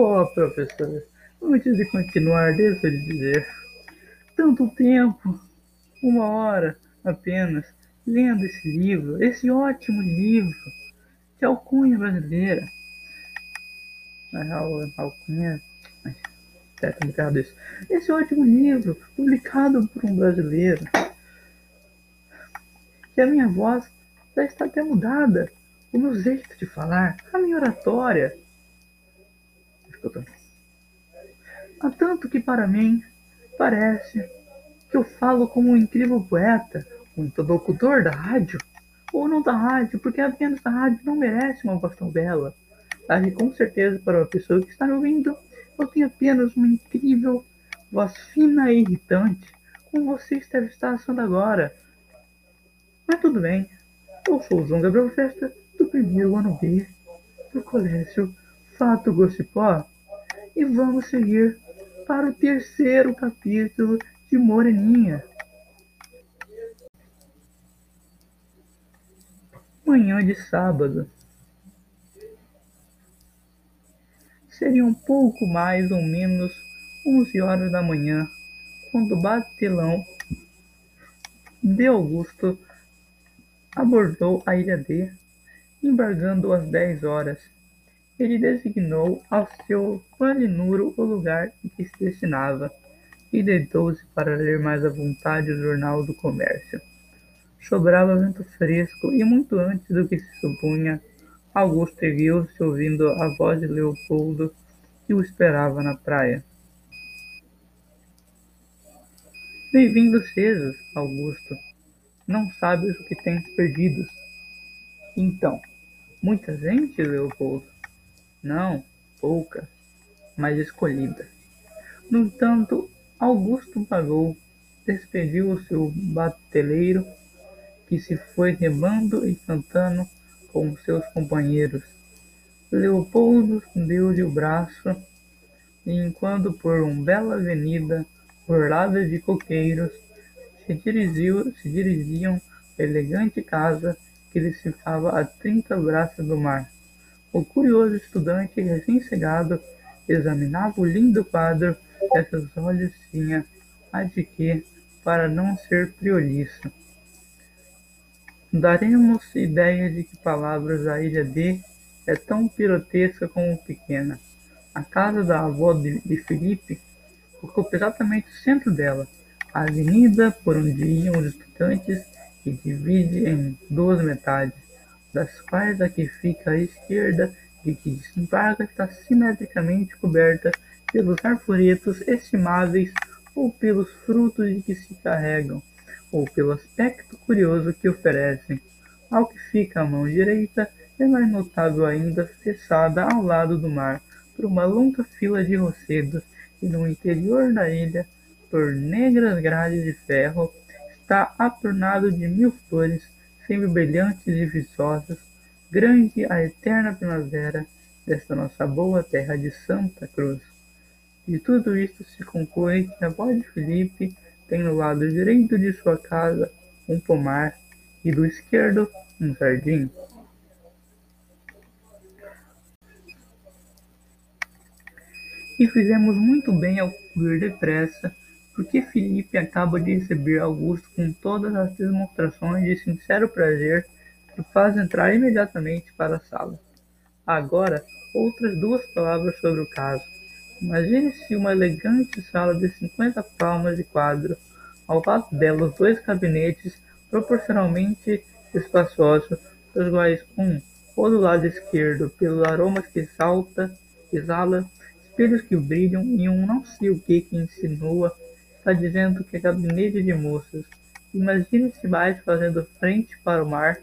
Oh, professor, antes de continuar, devo lhe dizer. Tanto tempo, uma hora apenas, lendo esse livro, esse ótimo livro de alcunha brasileira. Alcunha. É complicado isso. Esse ótimo livro, publicado por um brasileiro. Que a minha voz já está até mudada. O meu jeito de falar, a minha oratória. Há tanto que para mim parece que eu falo como um incrível poeta, um interlocutor da rádio, ou não da rádio, porque apenas da rádio não merece uma voz tão bela. Mas com certeza para uma pessoa que está me ouvindo, eu tenho apenas uma incrível voz fina e irritante, como você deve estar achando agora. Mas tudo bem, eu sou o João Gabriel Festa, do primeiro ano B do Colégio Fato Gocipó, e vamos seguir para o terceiro capítulo de Moreninha. Manhã de sábado. Seria um pouco mais ou menos onze horas da manhã, quando o batelão de Augusto abordou a ilha D, embargando às dez horas. Ele designou ao seu palinuro o lugar em que se destinava e deitou-se para ler mais à vontade o jornal do comércio. Sobrava vento fresco e muito antes do que se supunha, Augusto ergueu-se ouvindo a voz de Leopoldo que o esperava na praia. Bem-vindo sejas, Augusto. Não sabes o que tens perdido. Então, muita gente, Leopoldo? Não, pouca, mas escolhida. No entanto, Augusto pagou, despediu o seu bateleiro, que se foi remando e cantando com seus companheiros. Leopoldo deu-lhe o braço, e enquanto por uma bela avenida orlada de coqueiros se, dirigiu, se dirigiam à elegante casa que lhe ficava a trinta braças do mar. O curioso estudante recém-chegado examinava o lindo quadro que seus olhos tinha a de que, para não ser prioliço, daremos ideia de que palavras a ilha D é tão pirotesca como pequena. A casa da avó de, de Felipe ocupa exatamente o centro dela, a avenida por onde iam os estudantes que divide em duas metades, das quais a que fica à esquerda e que desembarca está simetricamente coberta pelos arvoretos estimáveis ou pelos frutos de que se carregam, ou pelo aspecto curioso que oferecem. Ao que fica à mão direita é mais notável ainda fechada ao lado do mar por uma longa fila de rochedos e no interior da ilha, por negras grades de ferro, está atornado de mil flores, sempre brilhantes e viçosas, grande a eterna primavera desta nossa boa terra de Santa Cruz. De tudo isto se conclui que a avó de Felipe tem no lado direito de sua casa um pomar e do esquerdo um jardim. E fizemos muito bem ao ir depressa, porque Felipe acaba de receber Augusto com todas as demonstrações de sincero prazer que faz entrar imediatamente para a sala. Agora, outras duas palavras sobre o caso. Imagine-se uma elegante sala de cinquenta palmas de quadro, ao lado dela os dois gabinetes proporcionalmente espaçosos, dos quais um, ou do lado esquerdo, pelo aroma que salta, exala, espelhos que brilham e um não sei o que que insinua, está dizendo que é gabinete de moças. Imagine-se mais fazendo frente para o mar,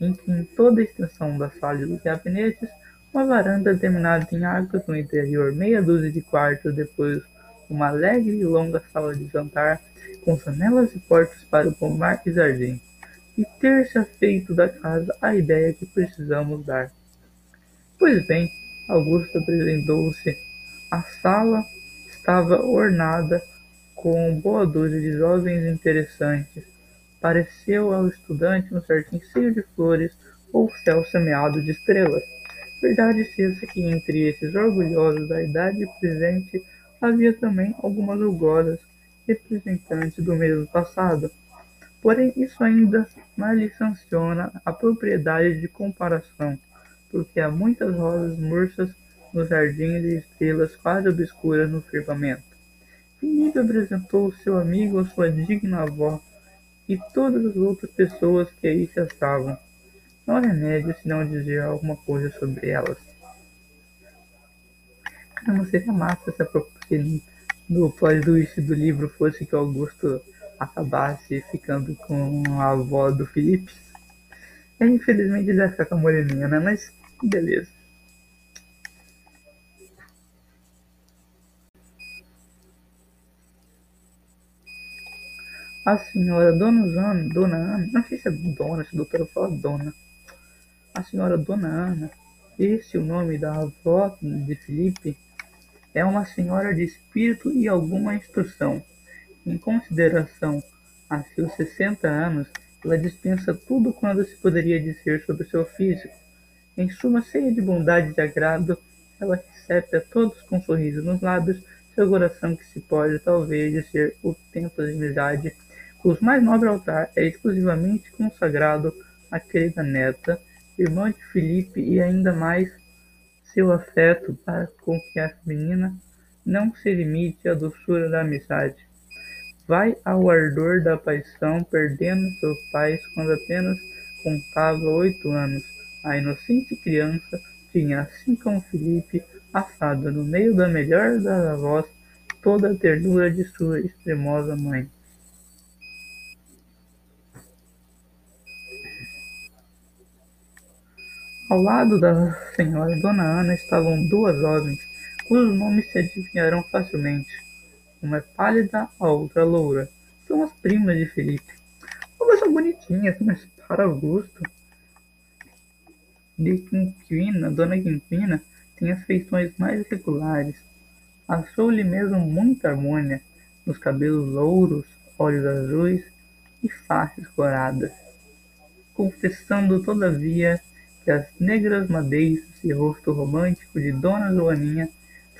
em que em toda a extensão da sala dos gabinetes uma varanda terminada em arcos no interior, meia dúzia de quartos depois, uma alegre e longa sala de jantar, com janelas e portas para o pomar e jardim, e ter-se feito da casa a ideia que precisamos dar. Pois bem, Augusto apresentou-se. A sala estava ornada com boa dúzia de jovens interessantes. Pareceu ao estudante um jardim cheio de flores ou céu semeado de estrelas Verdade seja que entre esses orgulhosos da idade presente havia também algumas rugosas representantes do mesmo passado. Porém, isso ainda mais lhe sanciona a propriedade de comparação, porque há muitas rosas murchas nos jardins e estrelas quase obscuras no firmamento. Felipe apresentou seu amigo a sua digna avó e todas as outras pessoas que aí se estavam. Não há remédio se não dizer alguma coisa sobre elas. Não seria massa se, a, no plot twist do livro fosse que Augusto acabasse ficando com a avó do Felipe. E, infelizmente ele vai ficar com a moreninha, né? Mas beleza. A senhora Dona Ana, Dona Ana, não sei se é Dona, se o doutor fala Dona. A senhora Dona Ana, esse é o nome da avó de Felipe, é uma senhora de espírito e alguma instrução. Em consideração a seus sessenta anos, ela dispensa tudo quanto se poderia dizer sobre seu físico. Em suma, cheia de bondade e de agrado, ela recebe a todos com um sorriso nos lábios seu coração que se pode talvez dizer o templo de amizade cujo mais nobre altar é exclusivamente consagrado à querida neta, irmã de Felipe e ainda mais seu afeto para com que essa menina não se limite à doçura da amizade. Vai ao ardor da paixão, perdendo seus pais quando apenas contava oito anos. A inocente criança tinha, assim como Felipe, assado no meio da melhor das avós toda a ternura de sua extremosa mãe. Ao lado da senhora Dona Ana estavam duas jovens, cujos nomes se adivinharam facilmente. Uma é pálida, a outra loura. São as primas de Felipe. Ambas são bonitinhas, mas para Augusto. De Quinquina, Dona Quinquina tem as feições mais regulares. Achou-lhe mesmo muita harmonia nos cabelos louros, olhos azuis e faces coradas, confessando todavia que as negras madeixas e rosto romântico de Dona Joaninha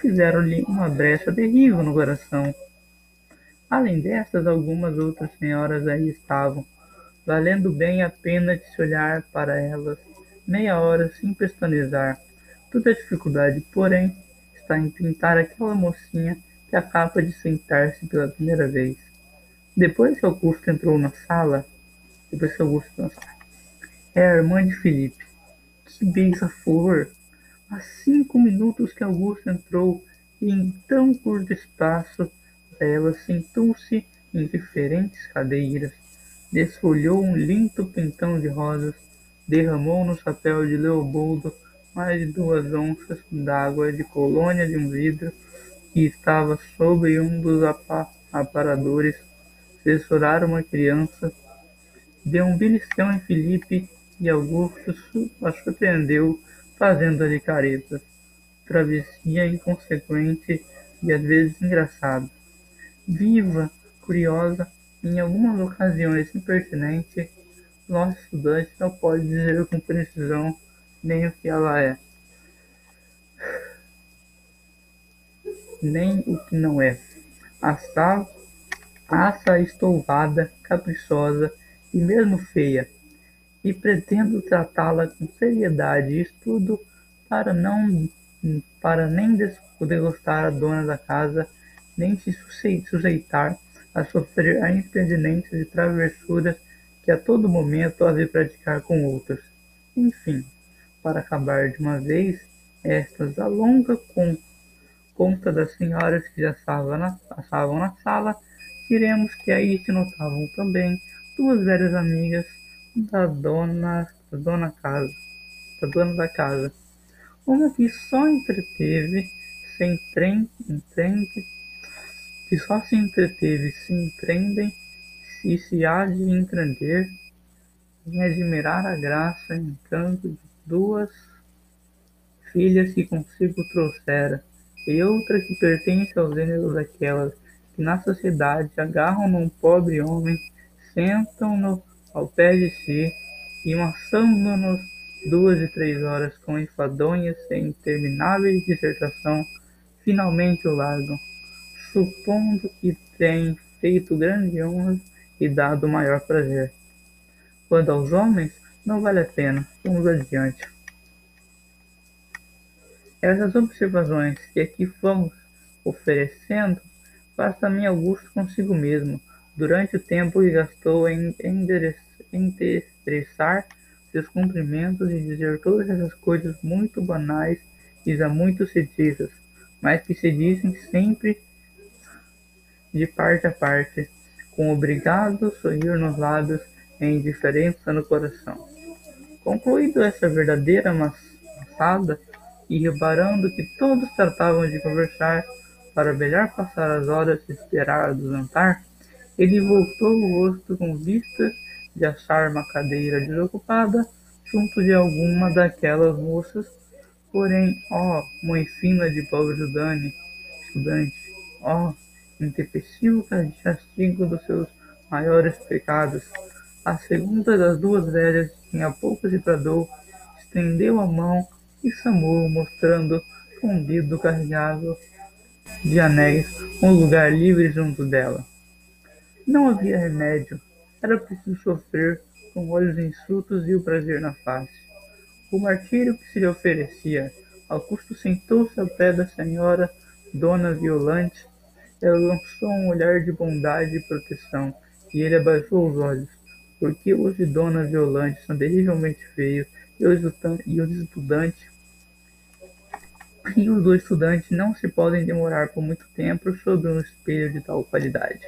fizeram-lhe uma brecha terrível no coração. Além destas, algumas outras senhoras aí estavam, valendo bem a pena de se olhar para elas meia hora sem pestanejar. Toda a dificuldade, porém, está em pintar aquela mocinha que acaba de sentar-se pela primeira vez. Depois que Augusto entrou na sala, depois que Augusto entrou na sala, é a irmã de Felipe, que beija-flor! Há cinco minutos que Augusto entrou e em tão curto espaço ela sentou-se em diferentes cadeiras, desfolhou um lindo pentão de rosas, derramou no chapéu de Leopoldo mais de duas onças d'água de colônia de um vidro que estava sobre um dos aparadores, chorar uma criança, deu um beliscão em Felipe e Augusto a surpreendeu fazendo-lhe caretas, travessia inconsequente e às vezes engraçada. Viva, curiosa, em algumas ocasiões impertinente, nosso estudante não pode dizer com precisão nem o que ela é, nem o que não é. Assa, assa estouvada, caprichosa e mesmo feia, e pretendo tratá-la com seriedade e estudo para não para nem desgostar a dona da casa, nem se sujeitar a sofrer a impedimentes e travessuras que a todo momento há de praticar com outros. Enfim, para acabar de uma vez estas a longa com, conta das senhoras que já na, estavam na sala, diremos que aí se notavam também duas velhas amigas da dona, da dona casa, da dona da casa, uma que só entreteve, se entende, entende, que só se entreteve, se entendem, e se há de entender, em admirar a graça e encanto de duas filhas que consigo trouxera, e outra que pertence ao gênero daquelas que na sociedade agarram num pobre homem, sentam-no ao pé de si e, maçando-nos duas e três horas com enfadonhas e intermináveis dissertação, finalmente o largam, supondo que tem feito grande honra e dado maior prazer. Quanto aos homens, não vale a pena. Vamos adiante. Essas observações que aqui fomos oferecendo também Augusto consigo mesmo, durante o tempo que gastou em endereçar seus cumprimentos e dizer todas essas coisas muito banais e já muito ditas, mas que se dizem sempre de parte a parte, com obrigado sorrir nos lábios e indiferença no coração. Concluído essa verdadeira maçada, e reparando que todos tratavam de conversar para melhor passar as horas e esperar do jantar, ele voltou o rosto com vista de achar uma cadeira desocupada junto de alguma daquelas moças, porém, ó, mãe fina de pobre estudante, ó, intempestivo castigo dos seus maiores pecados. A segunda das duas velhas, em a pouco se bradou, estendeu a mão e chamou, mostrando com um dedo carregado de anéis um lugar livre junto dela. Não havia remédio, era preciso sofrer com olhos insultos e o prazer na face. O martírio que se lhe oferecia, Augusto sentou-se ao pé da senhora Dona Violante ela lançou um olhar de bondade e proteção, e ele abaixou os olhos, porque os de Dona Violante são terrivelmente feios, e os estudantes e os dois estudantes não se podem demorar por muito tempo sobre um espelho de tal qualidade.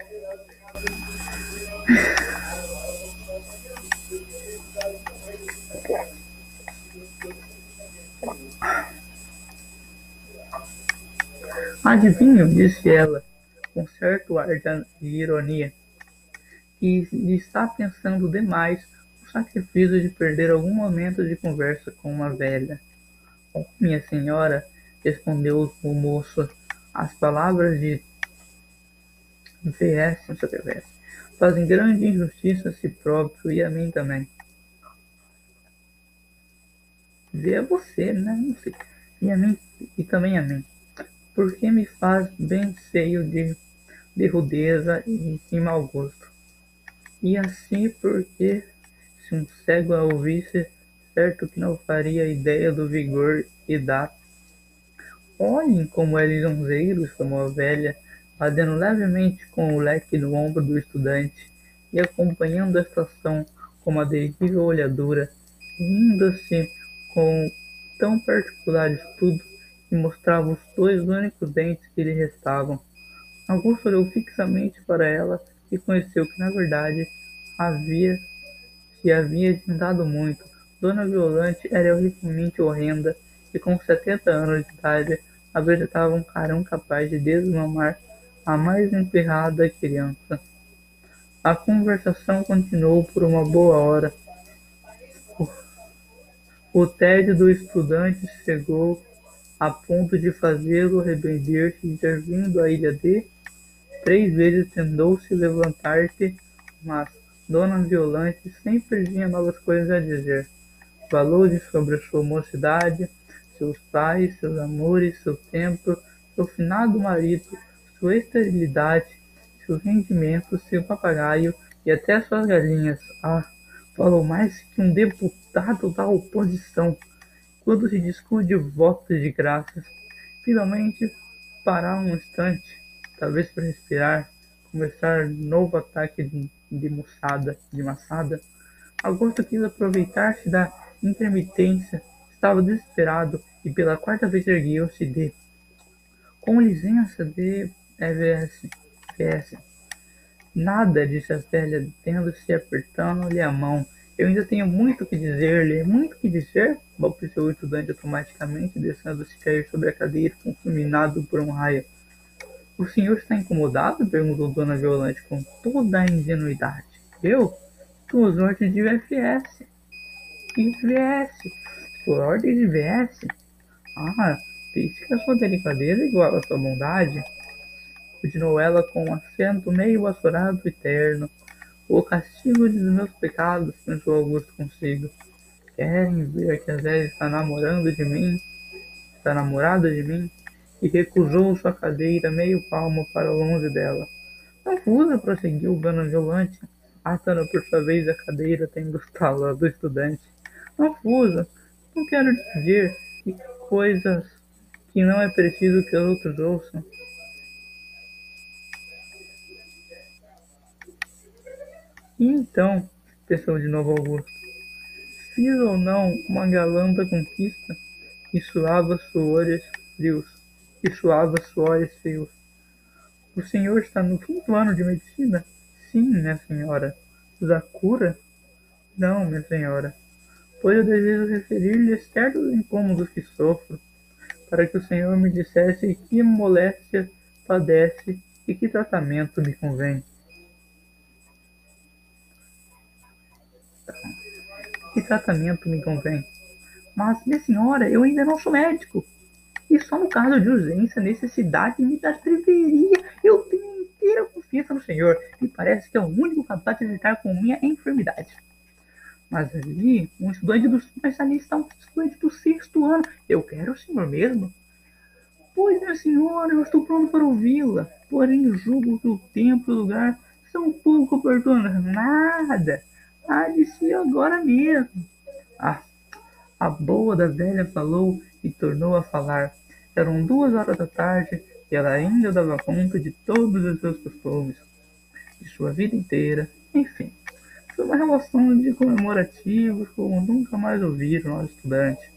Adivinho, disse ela, com certo ar de ironia, que está pensando demais o sacrifício de perder algum momento de conversa com uma velha. Oh, minha senhora, respondeu o moço, as palavras de VS, não sei é fazem grande injustiça a si próprio e a mim também. Vê a você, né? Não sei. E a mim, e também a mim porque me faz bem cheio de, de rudeza e, e mau gosto. E assim porque se um cego a ouvisse, certo que não faria ideia do vigor e da. Olhem como é lisonjeiro, chamou a velha, batendo levemente com o leque no ombro do estudante e acompanhando a estação com uma terrível olhadura, rindo-se com tão particular estudo e mostrava os dois únicos dentes que lhe restavam. Augusto olhou fixamente para ela e conheceu que, na verdade, havia se havia adiantado muito. Dona Violante era horrivelmente horrenda e, com setenta anos de idade, apresentava um carão capaz de desmamar a mais emperrada criança. A conversação continuou por uma boa hora. O tédio do estudante chegou a ponto de fazê-lo arrepender-se de ter vindo à ilha de. Três vezes tentou-se levantar-se, mas Dona Violante sempre tinha novas coisas a dizer. Valores sobre sua mocidade, seus pais, seus amores, seu tempo, seu finado marido, sua esterilidade, seus rendimentos, seu papagaio e até suas galinhas. Ah, falou mais que um deputado da oposição quando se discute votos de graças, finalmente parar um instante, talvez para respirar, começar novo ataque de, de moçada, de maçada. Augusto quis aproveitar-se da intermitência, estava desesperado e pela quarta vez ergueu-se de com licença de EVS. VS. Nada, disse a velha, tendo-se apertando-lhe a mão eu ainda tenho muito que dizer-lhe, muito que dizer, balbuciou o estudante automaticamente, descendo-se cair sobre a cadeira, fulminado por um raio. O senhor está incomodado? perguntou Dona Violante com toda a ingenuidade. Eu? As ordens de VFS. Que VS? Por ordem de VS? Ah, pense que a sua delicadeza é igual à sua bondade. Continuou ela com um acento meio assorado e terno, o castigo dos meus pecados, pensou Augusto consigo, Querem ver que a velha está namorando de mim? Está namorada de mim? E recusou sua cadeira meio palmo para longe dela. Não fusa, prosseguiu o violante, atando por sua vez a cadeira, tendo estalo do estudante. Não fusa, não quero dizer que coisas que não é preciso que os outros ouçam. Então, pensou de novo Augusto, fiz ou não uma galanta conquista e suava suores frios, e suava suores frios. O senhor está no quinto ano de medicina? Sim, minha senhora. Da cura? Não, minha senhora. Pois eu desejo referir-lhe certos incômodos que sofro, para que o senhor me dissesse que moléstia padece e que tratamento me convém. Que tratamento me convém? Mas, minha senhora, eu ainda não sou médico. E só no caso de urgência, necessidade, me atreveria. Eu tenho inteira confiança no senhor. Me parece que é o único capaz de lidar com minha enfermidade. Mas ali, um estudante do. Mas ali está um estudante do sexto ano. Eu quero o senhor mesmo? Pois, minha senhora, eu estou pronto para ouvi-la. Porém, julgo que o tempo e o lugar são um pouco oportunos. Nada. Ser agora mesmo. Ah, a boa da velha falou e tornou a falar. Eram duas horas da tarde e ela ainda dava conta de todos os seus costumes, de sua vida inteira, enfim. Foi uma relação de comemorativos como nunca mais ouviram nós estudantes.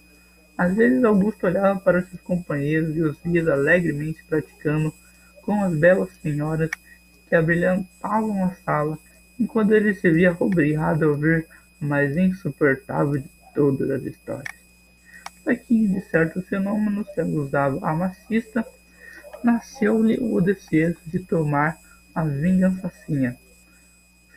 Às vezes Augusto olhava para seus companheiros e os via alegremente praticando com as belas senhoras que abrilhantavam a sala, enquanto ele se via obrigado a ouvir a mais insuportável de todas as histórias. Daqui de certos fenômenos que usava a macista, nasceu-lhe o desejo de tomar a vingançacinha.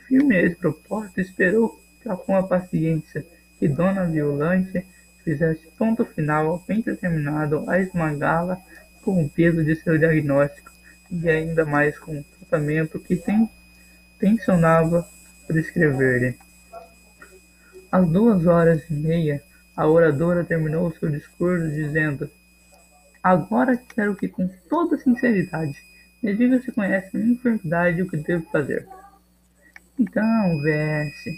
Firme a esse propósito, esperou com a paciência que Dona Violante fizesse ponto final bem determinado a esmagá-la com o peso de seu diagnóstico e ainda mais com o tratamento que tem, tensionava prescrever-lhe. Às duas horas e meia, a oradora terminou seu discurso dizendo: Agora quero que, com toda sinceridade, me diga se conhece a minha enfermidade e o que devo fazer. Então, VS,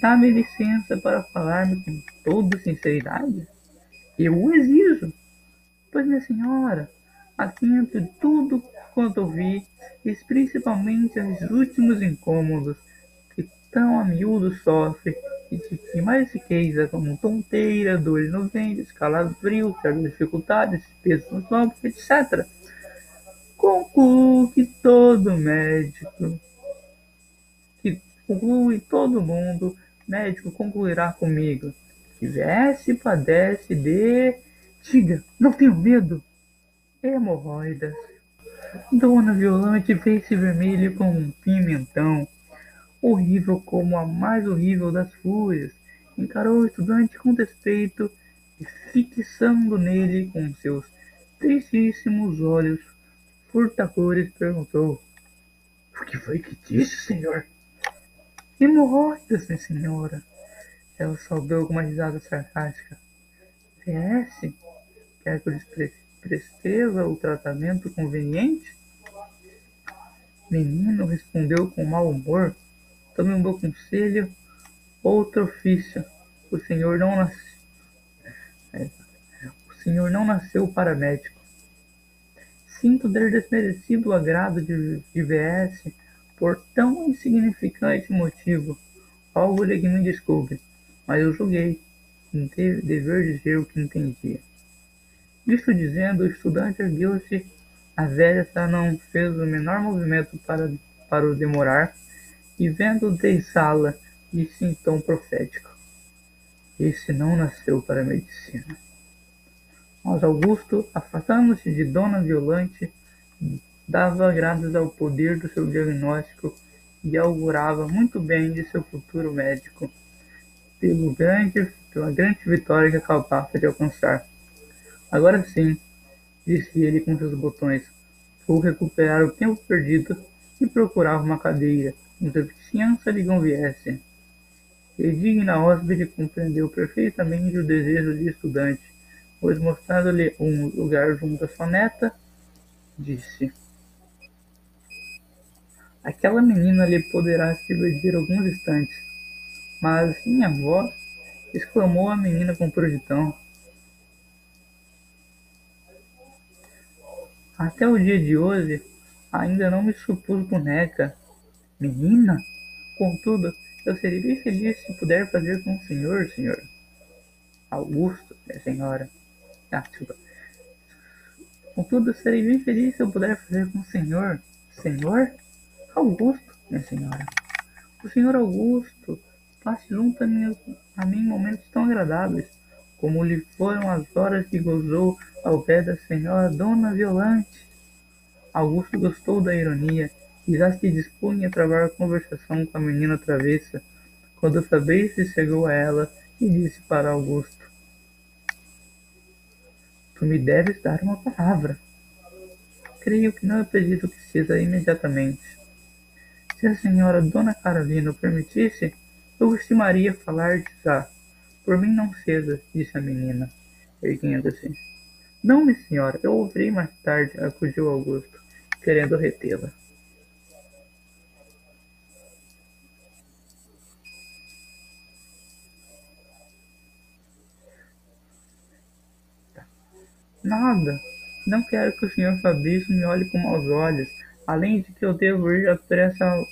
dá-me licença para falar-me com toda sinceridade? Eu o exijo. Pois, minha senhora, atento de tudo quanto ouvi, e principalmente aos últimos incômodos que tão a miúdo sofre e de que mais se queixa como tonteira, dores no ventre, calafrio, certas dificuldades, peso nos ombros, etc. Concluo que todo médico conclui todo mundo, médico concluirá comigo. Tivesse padece de. Diga, não tenho medo. Hemorroidas. Dona Violante fez-se vermelho como um pimentão, horrível como a mais horrível das fúrias. Encarou o estudante com despeito e, fixando nele com seus tristíssimos olhos furtadores, perguntou: O que foi que disse, senhor? Hemorroidas, minha senhora. Ela soltou com uma risada sarcástica. PS, quer que eu lhes prescreva o tratamento conveniente? Menino respondeu com mau humor. Tome um bom conselho, outro ofício. O senhor não nasceu. É, o senhor não nasceu para médico. Sinto ter desmerecido o agrado de, de VS por tão insignificante motivo, algo lhe que me desculpe, mas eu julguei dever dizer o que entendia. Isto dizendo, o estudante ergueu-se, a velha não fez o menor movimento para, para o demorar, e vendo deixá-la, disse em tom profético: Esse não nasceu para a medicina. Mas Augusto, afastando-se de Dona Violante, dava graças ao poder do seu diagnóstico e augurava muito bem de seu futuro médico, pelo grande, pela grande vitória que acabava de alcançar. Agora sim, disse ele com seus botões, vou recuperar o tempo perdido e procurava uma cadeira, onde a vizinhança lhe conviesse. E digna hóspede compreendeu perfeitamente o desejo do estudante, pois mostrando-lhe um lugar junto à sua neta, disse: Aquela menina lhe poderá se alguns instantes, mas minha avó, exclamou a menina com prontidão. Até o dia de hoje, ainda não me supus boneca. Menina? Contudo, eu serei bem feliz se puder fazer com o senhor, senhor. Augusto, minha senhora. Ah, desculpa. Contudo, serei bem feliz se eu puder fazer com o senhor. Senhor? Augusto, minha senhora. O senhor Augusto passe junto a a mim momentos tão agradáveis, como lhe foram as horas que gozou ao pé da senhora Dona Violante. Augusto gostou da ironia e já se dispunha a travar conversação com a menina travessa, quando Fabrício chegou a ela e disse para Augusto: Tu me deves dar uma palavra. Creio que não é preciso que seja imediatamente. Se a senhora Dona Carolina o permitisse, eu estimaria falar de já. Por mim não seja, disse a menina, erguendo-se. Não, minha senhora, eu ouvirei mais tarde, acudiu Augusto, querendo retê-la. Nada. Não quero que o senhor Fabrício me olhe com maus olhos além de que eu devo ir, apressar,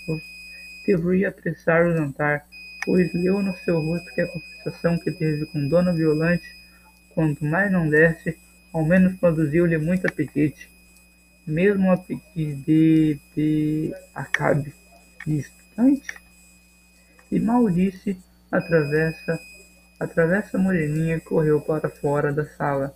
devo ir apressar o jantar, pois leu no seu rosto que a conversação que teve com Dona Violante, quanto mais não desse, ao menos produziu-lhe muito apetite, mesmo a pedir de, de acabe distante. E mal disse, atravessa, atravessa a moreninha correu para fora da sala